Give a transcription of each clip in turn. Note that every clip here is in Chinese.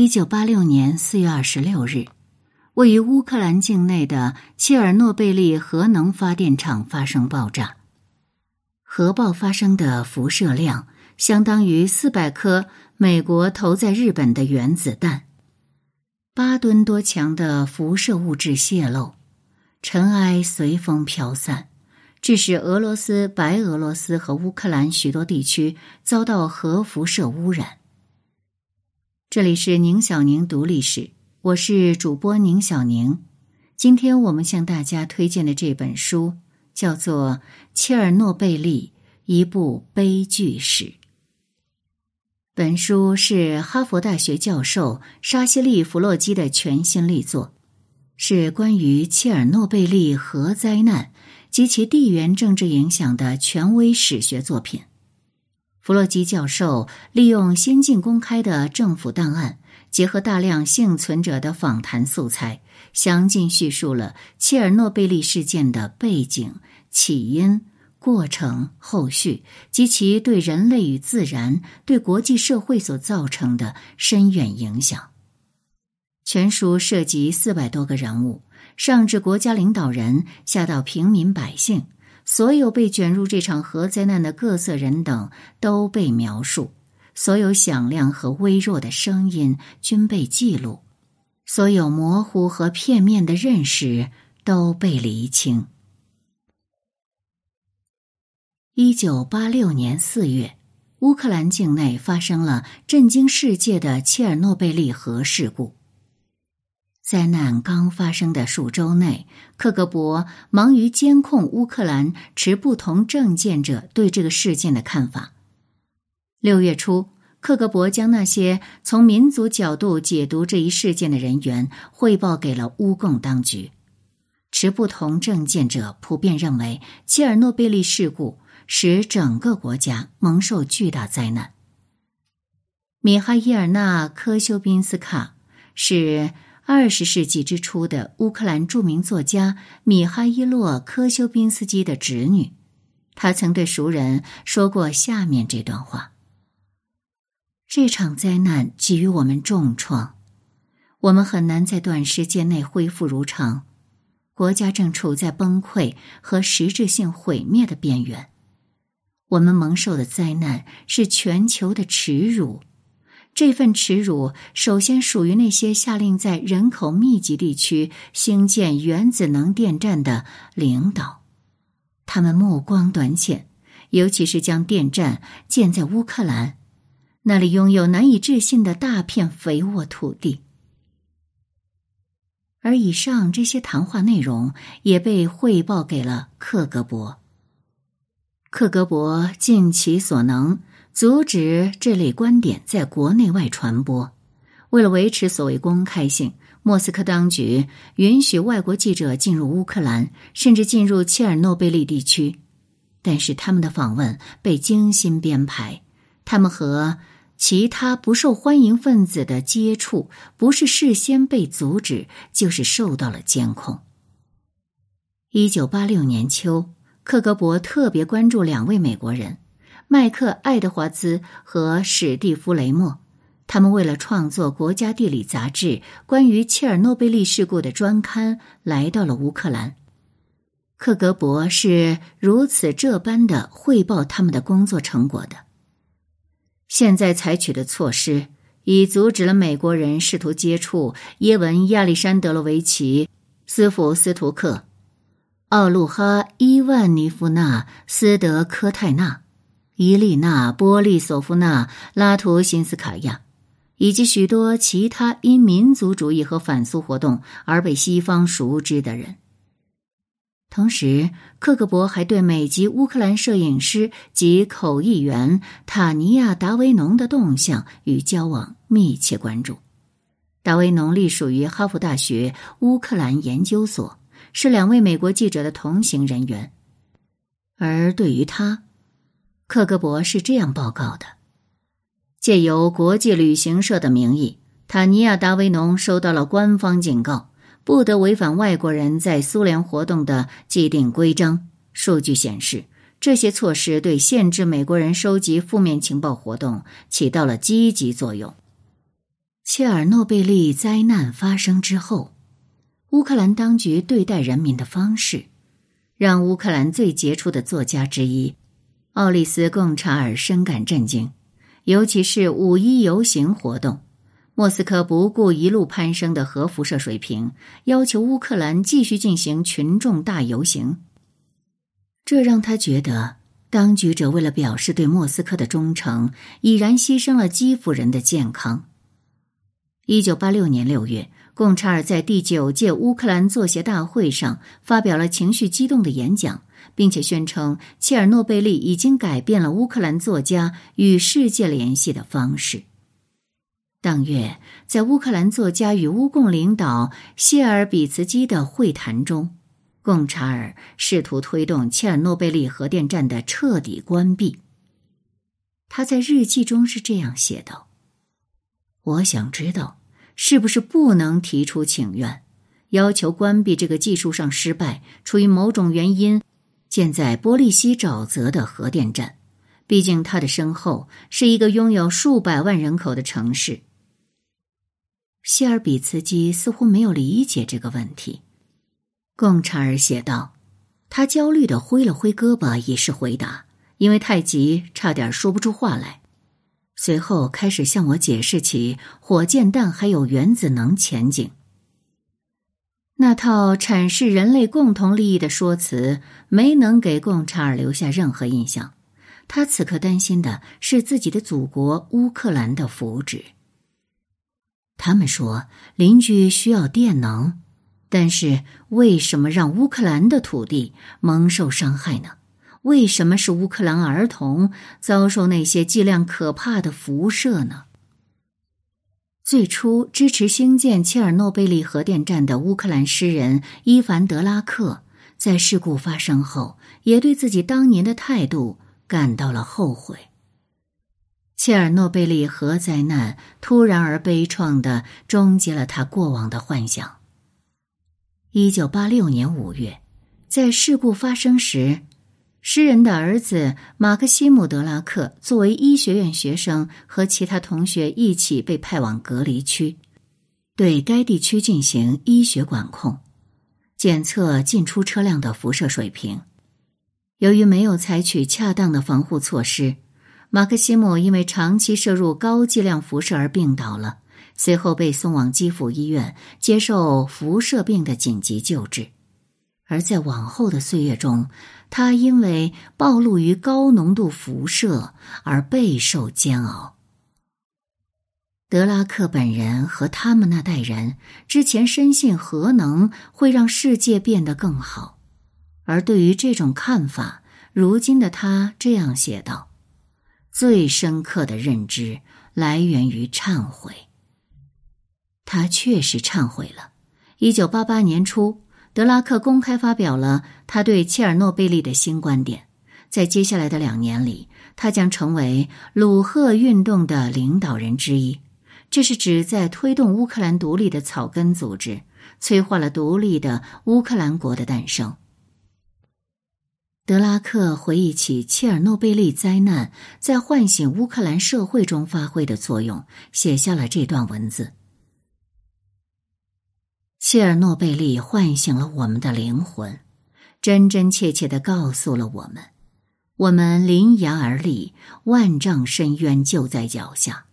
一九八六年四月二十六日，位于乌克兰境内的切尔诺贝利核能发电厂发生爆炸，核爆发生的辐射量相当于四百颗美国投在日本的原子弹，八吨多强的辐射物质泄漏，尘埃随风飘散。致使俄罗斯、白俄罗斯和乌克兰许多地区遭到核辐射污染。这里是宁小宁读历史，我是主播宁小宁。今天我们向大家推荐的这本书叫做《切尔诺贝利：一部悲剧史》。本书是哈佛大学教授沙西利·弗洛基的全新力作，是关于切尔诺贝利核灾难。及其地缘政治影响的权威史学作品。弗洛基教授利用先进公开的政府档案，结合大量幸存者的访谈素材，详尽叙述了切尔诺贝利事件的背景、起因、过程、后续及其对人类与自然、对国际社会所造成的深远影响。全书涉及四百多个人物。上至国家领导人，下到平民百姓，所有被卷入这场核灾难的各色人等都被描述，所有响亮和微弱的声音均被记录，所有模糊和片面的认识都被厘清。一九八六年四月，乌克兰境内发生了震惊世界的切尔诺贝利核事故。灾难刚发生的数周内，克格勃忙于监控乌克兰持不同政见者对这个事件的看法。六月初，克格勃将那些从民族角度解读这一事件的人员汇报给了乌共当局。持不同政见者普遍认为，切尔诺贝利事故使整个国家蒙受巨大灾难。米哈伊尔娜·科修宾斯卡是。二十世纪之初的乌克兰著名作家米哈伊洛·科修宾斯基的侄女，他曾对熟人说过下面这段话：“这场灾难给予我们重创，我们很难在短时间内恢复如常，国家正处在崩溃和实质性毁灭的边缘。我们蒙受的灾难是全球的耻辱。”这份耻辱首先属于那些下令在人口密集地区兴建原子能电站的领导，他们目光短浅，尤其是将电站建在乌克兰，那里拥有难以置信的大片肥沃土地。而以上这些谈话内容也被汇报给了克格勃，克格勃尽其所能。阻止这类观点在国内外传播。为了维持所谓公开性，莫斯科当局允许外国记者进入乌克兰，甚至进入切尔诺贝利地区。但是他们的访问被精心编排，他们和其他不受欢迎分子的接触不是事先被阻止，就是受到了监控。一九八六年秋，克格勃特别关注两位美国人。麦克·爱德华兹和史蒂夫·雷默，他们为了创作《国家地理》杂志关于切尔诺贝利事故的专刊，来到了乌克兰。克格勃是如此这般的汇报他们的工作成果的。现在采取的措施已阻止了美国人试图接触耶文·亚历山德罗维奇、斯福斯图克、奥路哈·伊万尼夫娜·斯德科泰纳。伊丽娜·波利索夫娜·拉图辛斯卡娅，以及许多其他因民族主义和反苏活动而被西方熟知的人。同时，克格勃还对美籍乌克兰摄影师及口译员塔尼亚·达维农的动向与交往密切关注。达维农隶属于哈佛大学乌克兰研究所，是两位美国记者的同行人员。而对于他，克格勃是这样报告的：借由国际旅行社的名义，塔尼亚·达维农收到了官方警告，不得违反外国人在苏联活动的既定规章。数据显示，这些措施对限制美国人收集负面情报活动起到了积极作用。切尔诺贝利灾难发生之后，乌克兰当局对待人民的方式，让乌克兰最杰出的作家之一奥利斯·贡查尔深感震惊。尤其是五一游行活动，莫斯科不顾一路攀升的核辐射水平，要求乌克兰继续进行群众大游行。这让他觉得，当局者为了表示对莫斯科的忠诚，已然牺牲了基辅人的健康。一九八六年六月，贡查尔在第九届乌克兰作协大会上发表了情绪激动的演讲。并且宣称，切尔诺贝利已经改变了乌克兰作家与世界联系的方式。当月，在乌克兰作家与乌共领导谢尔比茨基的会谈中，贡查尔试图推动切尔诺贝利核电站的彻底关闭。他在日记中是这样写道：“我想知道，是不是不能提出请愿，要求关闭这个技术上失败、出于某种原因。”建在波利西沼泽的核电站，毕竟它的身后是一个拥有数百万人口的城市。谢尔比茨基似乎没有理解这个问题。贡查尔写道：“他焦虑的挥了挥胳膊，以示回答，因为太急，差点说不出话来。随后开始向我解释起火箭弹还有原子能前景。”那套阐释人类共同利益的说辞没能给贡查尔留下任何印象。他此刻担心的是自己的祖国乌克兰的福祉。他们说邻居需要电能，但是为什么让乌克兰的土地蒙受伤害呢？为什么是乌克兰儿童遭受那些剂量可怕的辐射呢？最初支持兴建切尔诺贝利核电站的乌克兰诗人伊凡德拉克，在事故发生后，也对自己当年的态度感到了后悔。切尔诺贝利核灾难突然而悲怆的终结了他过往的幻想。一九八六年五月，在事故发生时。诗人的儿子马克西姆·德拉克作为医学院学生，和其他同学一起被派往隔离区，对该地区进行医学管控，检测进出车辆的辐射水平。由于没有采取恰当的防护措施，马克西姆因为长期摄入高剂量辐射而病倒了，随后被送往基辅医院接受辐射病的紧急救治。而在往后的岁月中，他因为暴露于高浓度辐射而备受煎熬。德拉克本人和他们那代人之前深信核能会让世界变得更好，而对于这种看法，如今的他这样写道：“最深刻的认知来源于忏悔。”他确实忏悔了。一九八八年初。德拉克公开发表了他对切尔诺贝利的新观点，在接下来的两年里，他将成为鲁赫运动的领导人之一。这是指在推动乌克兰独立的草根组织，催化了独立的乌克兰国的诞生。德拉克回忆起切尔诺贝利灾难在唤醒乌克兰社会中发挥的作用，写下了这段文字。切尔诺贝利唤醒了我们的灵魂，真真切切的告诉了我们：我们临崖而立，万丈深渊就在脚下。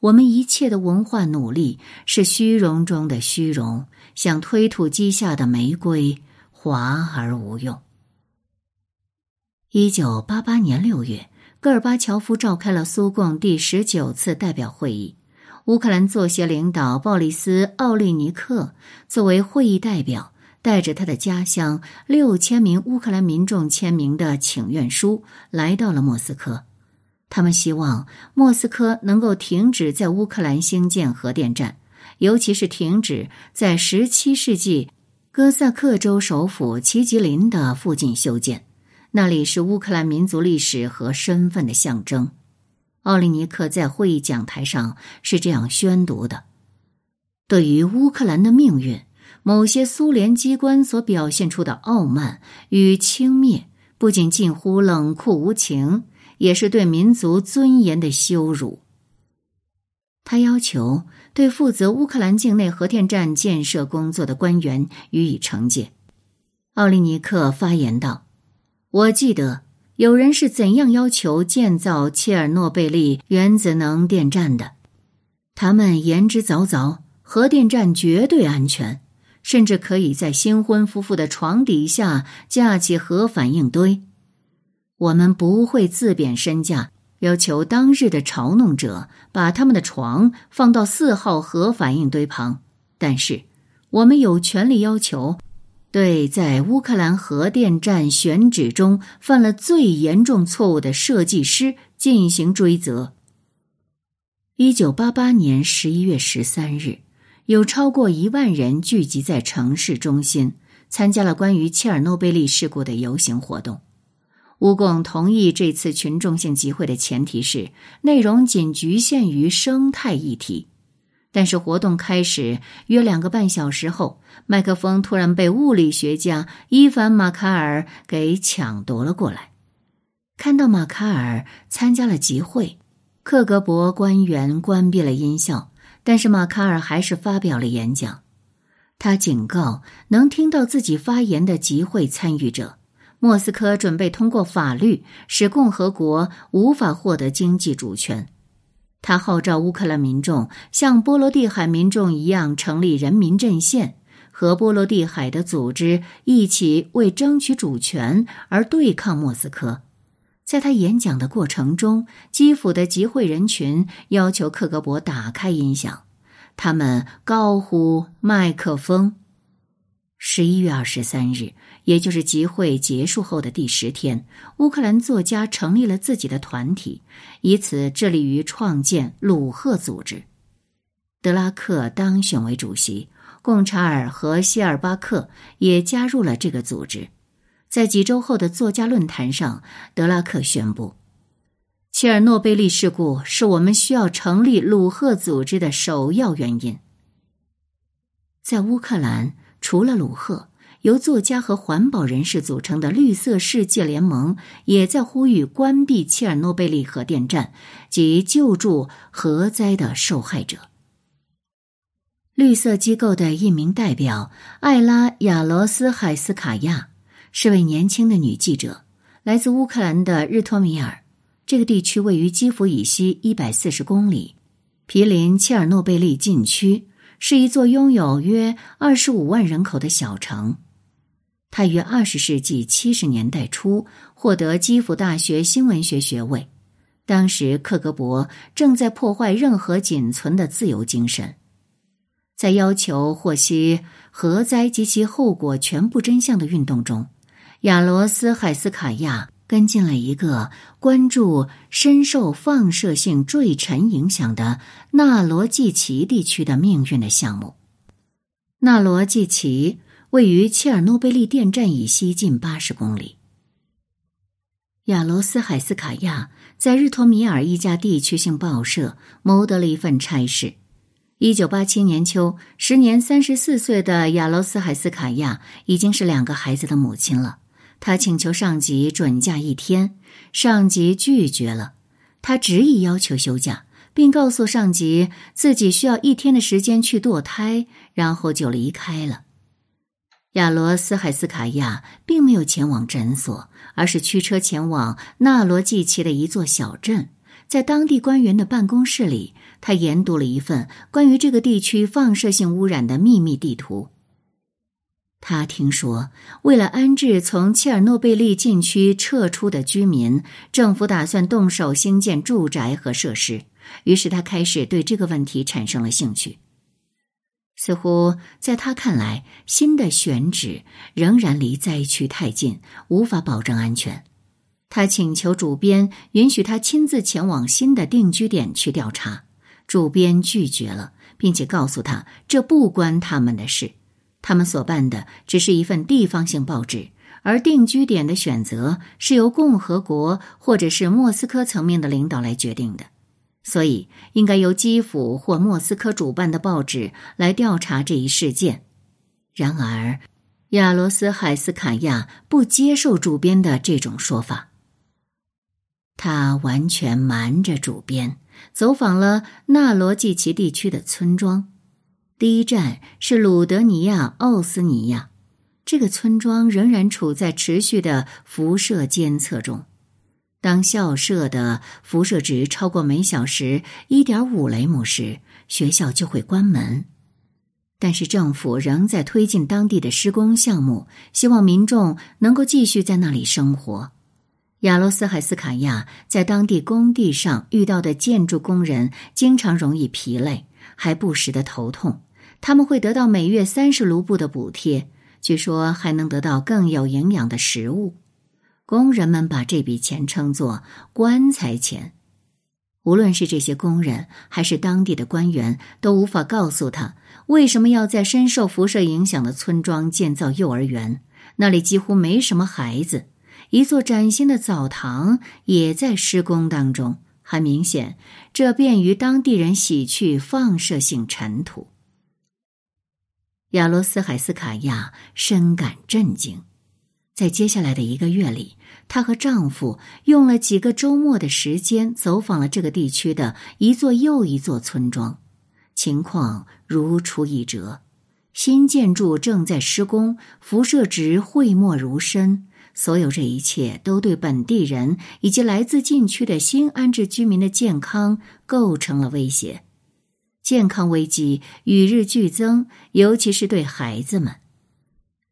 我们一切的文化努力是虚荣中的虚荣，像推土机下的玫瑰，华而无用。一九八八年六月，戈尔巴乔夫召开了苏共第十九次代表会议。乌克兰作协领导鲍里斯·奥利尼克作为会议代表，带着他的家乡六千名乌克兰民众签名的请愿书来到了莫斯科。他们希望莫斯科能够停止在乌克兰兴建核电站，尤其是停止在十七世纪哥萨克州首府齐吉林的附近修建，那里是乌克兰民族历史和身份的象征。奥利尼克在会议讲台上是这样宣读的：“对于乌克兰的命运，某些苏联机关所表现出的傲慢与轻蔑，不仅近乎冷酷无情，也是对民族尊严的羞辱。”他要求对负责乌克兰境内核电站建设工作的官员予以惩戒。奥利尼克发言道：“我记得有人是怎样要求建造切尔诺贝利原子能电站的。他们言之凿凿，核电站绝对安全，甚至可以在新婚夫妇的床底下架起核反应堆。我们不会自贬身价。”要求当日的嘲弄者把他们的床放到四号核反应堆旁，但是我们有权利要求对在乌克兰核电站选址中犯了最严重错误的设计师进行追责。一九八八年十一月十三日，有超过一万人聚集在城市中心，参加了关于切尔诺贝利事故的游行活动。乌共同意这次群众性集会的前提是内容仅局限于生态议题，但是活动开始约两个半小时后，麦克风突然被物理学家伊凡·马卡尔给抢夺了过来。看到马卡尔参加了集会，克格勃官员关闭了音效，但是马卡尔还是发表了演讲。他警告能听到自己发言的集会参与者。莫斯科准备通过法律使共和国无法获得经济主权。他号召乌克兰民众像波罗的海民众一样成立人民阵线，和波罗的海的组织一起为争取主权而对抗莫斯科。在他演讲的过程中，基辅的集会人群要求克格勃打开音响，他们高呼“麦克风”。十一月二十三日。也就是集会结束后的第十天，乌克兰作家成立了自己的团体，以此致力于创建鲁赫组织。德拉克当选为主席，贡查尔和谢尔巴克也加入了这个组织。在几周后的作家论坛上，德拉克宣布：“切尔诺贝利事故是我们需要成立鲁赫组织的首要原因。”在乌克兰，除了鲁赫。由作家和环保人士组成的绿色世界联盟也在呼吁关闭切尔诺贝利核电站及救助核灾的受害者。绿色机构的一名代表艾拉亚罗斯海斯卡亚是位年轻的女记者，来自乌克兰的日托米尔。这个地区位于基辅以西一百四十公里，毗邻切尔诺贝利禁区，是一座拥有约二十五万人口的小城。他于二十世纪七十年代初获得基辅大学新闻学学位。当时，克格勃正在破坏任何仅存的自由精神。在要求获悉核灾及其后果全部真相的运动中，亚罗斯海斯卡亚跟进了一个关注深受放射性坠尘影响的纳罗季奇地区的命运的项目。纳罗季奇。位于切尔诺贝利电站以西近八十公里。亚罗斯海斯卡亚在日托米尔一家地区性报社谋得了一份差事。一九八七年秋，时年三十四岁的亚罗斯海斯卡亚已经是两个孩子的母亲了。他请求上级准假一天，上级拒绝了。他执意要求休假，并告诉上级自己需要一天的时间去堕胎，然后就离开了。亚罗斯海斯卡亚并没有前往诊所，而是驱车前往纳罗季奇的一座小镇。在当地官员的办公室里，他研读了一份关于这个地区放射性污染的秘密地图。他听说，为了安置从切尔诺贝利禁区撤出的居民，政府打算动手兴建住宅和设施。于是，他开始对这个问题产生了兴趣。似乎在他看来，新的选址仍然离灾区太近，无法保证安全。他请求主编允许他亲自前往新的定居点去调查，主编拒绝了，并且告诉他这不关他们的事。他们所办的只是一份地方性报纸，而定居点的选择是由共和国或者是莫斯科层面的领导来决定的。所以，应该由基辅或莫斯科主办的报纸来调查这一事件。然而，亚罗斯海斯卡亚不接受主编的这种说法。他完全瞒着主编，走访了纳罗季奇地区的村庄。第一站是鲁德尼亚奥斯尼亚，这个村庄仍然处在持续的辐射监测中。当校舍的辐射值超过每小时一点五雷姆时，学校就会关门。但是政府仍在推进当地的施工项目，希望民众能够继续在那里生活。亚罗斯海斯卡亚在当地工地上遇到的建筑工人经常容易疲累，还不时的头痛。他们会得到每月三十卢布的补贴，据说还能得到更有营养的食物。工人们把这笔钱称作“棺材钱”。无论是这些工人还是当地的官员，都无法告诉他为什么要在深受辐射影响的村庄建造幼儿园。那里几乎没什么孩子。一座崭新的澡堂也在施工当中，很明显，这便于当地人洗去放射性尘土。亚罗斯海斯卡亚深感震惊，在接下来的一个月里，她和丈夫用了几个周末的时间，走访了这个地区的一座又一座村庄，情况如出一辙。新建筑正在施工，辐射值讳莫如深。所有这一切都对本地人以及来自禁区的新安置居民的健康构成了威胁，健康危机与日俱增，尤其是对孩子们。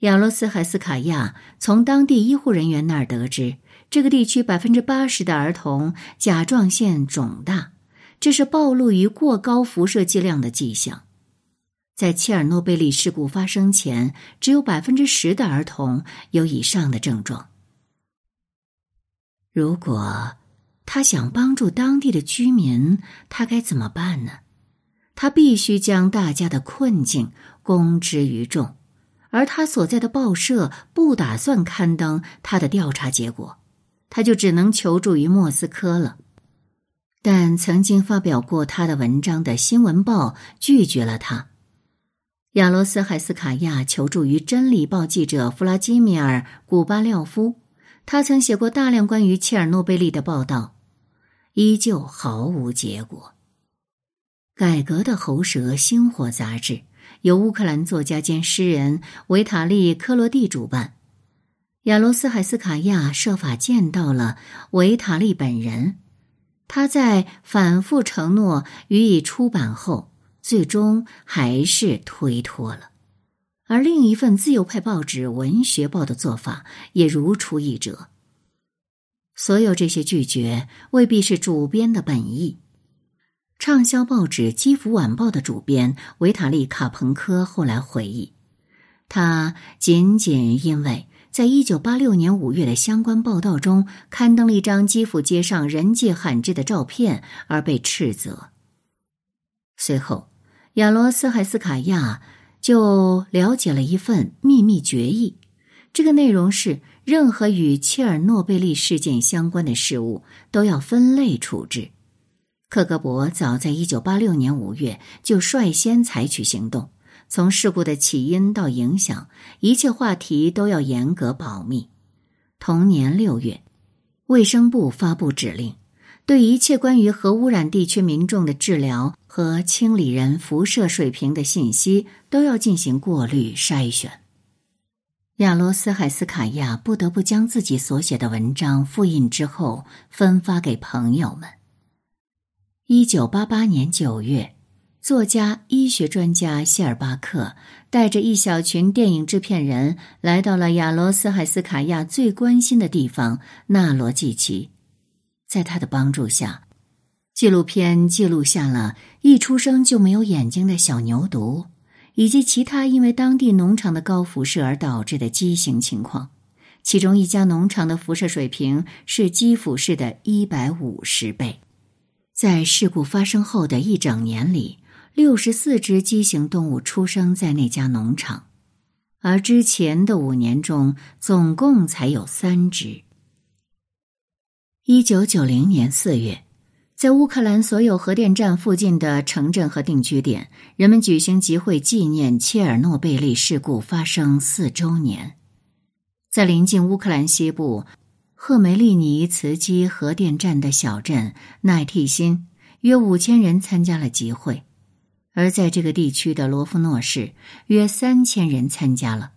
亚罗斯海斯卡亚从当地医护人员那儿得知，这个地区百分之八十的儿童甲状腺肿大，这是暴露于过高辐射剂量的迹象。在切尔诺贝利事故发生前，只有百分之十的儿童有以上的症状。如果他想帮助当地的居民，他该怎么办呢？他必须将大家的困境公之于众，而他所在的报社不打算刊登他的调查结果，他就只能求助于莫斯科了。但曾经发表过他的文章的《新闻报》拒绝了他。亚罗斯海斯卡亚求助于《真理报》记者弗拉基米尔·古巴廖夫，他曾写过大量关于切尔诺贝利的报道，依旧毫无结果。改革的喉舌《星火》杂志由乌克兰作家兼诗人维塔利·科罗蒂主办，亚罗斯海斯卡亚设法见到了维塔利本人，他在反复承诺予以出版后。最终还是推脱了，而另一份自由派报纸《文学报》的做法也如出一辙。所有这些拒绝未必是主编的本意。畅销报纸《基辅晚报》的主编维塔利·卡彭科后来回忆，他仅仅因为在一九八六年五月的相关报道中刊登了一张基辅街上人迹罕至的照片而被斥责。随后。亚罗斯海斯卡亚就了解了一份秘密决议，这个内容是：任何与切尔诺贝利事件相关的事物都要分类处置。克格勃早在一九八六年五月就率先采取行动，从事故的起因到影响，一切话题都要严格保密。同年六月，卫生部发布指令。对一切关于核污染地区民众的治疗和清理人辐射水平的信息都要进行过滤筛选。亚罗斯海斯卡亚不得不将自己所写的文章复印之后分发给朋友们。一九八八年九月，作家、医学专家谢尔巴克带着一小群电影制片人来到了亚罗斯海斯卡亚最关心的地方——纳罗季奇。在他的帮助下，纪录片记录下了一出生就没有眼睛的小牛犊，以及其他因为当地农场的高辐射而导致的畸形情况。其中一家农场的辐射水平是基辅市的一百五十倍。在事故发生后的一整年里，六十四只畸形动物出生在那家农场，而之前的五年中，总共才有三只。一九九零年四月，在乌克兰所有核电站附近的城镇和定居点，人们举行集会纪念切尔诺贝利事故发生四周年。在临近乌克兰西部赫梅利尼茨基核电站的小镇奈替辛，约五千人参加了集会，而在这个地区的罗夫诺市，约三千人参加了，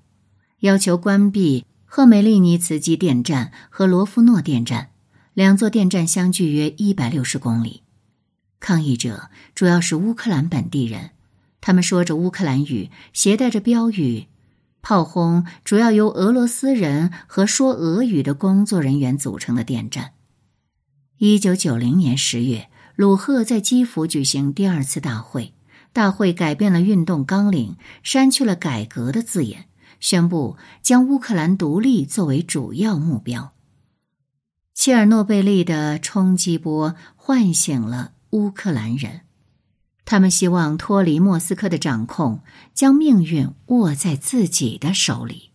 要求关闭赫梅利尼茨基电站和罗夫诺电站，两座电站相距约一百六十公里。抗议者主要是乌克兰本地人，他们说着乌克兰语，携带着标语，炮轰主要由俄罗斯人和说俄语的工作人员组成的电站。一九九零年十月，鲁赫在基辅举行第二次大会，大会改变了运动纲领，删去了“改革”的字眼，宣布将乌克兰独立作为主要目标。切尔诺贝利的冲击波唤醒了。乌克兰人，他们希望脱离莫斯科的掌控，将命运握在自己的手里。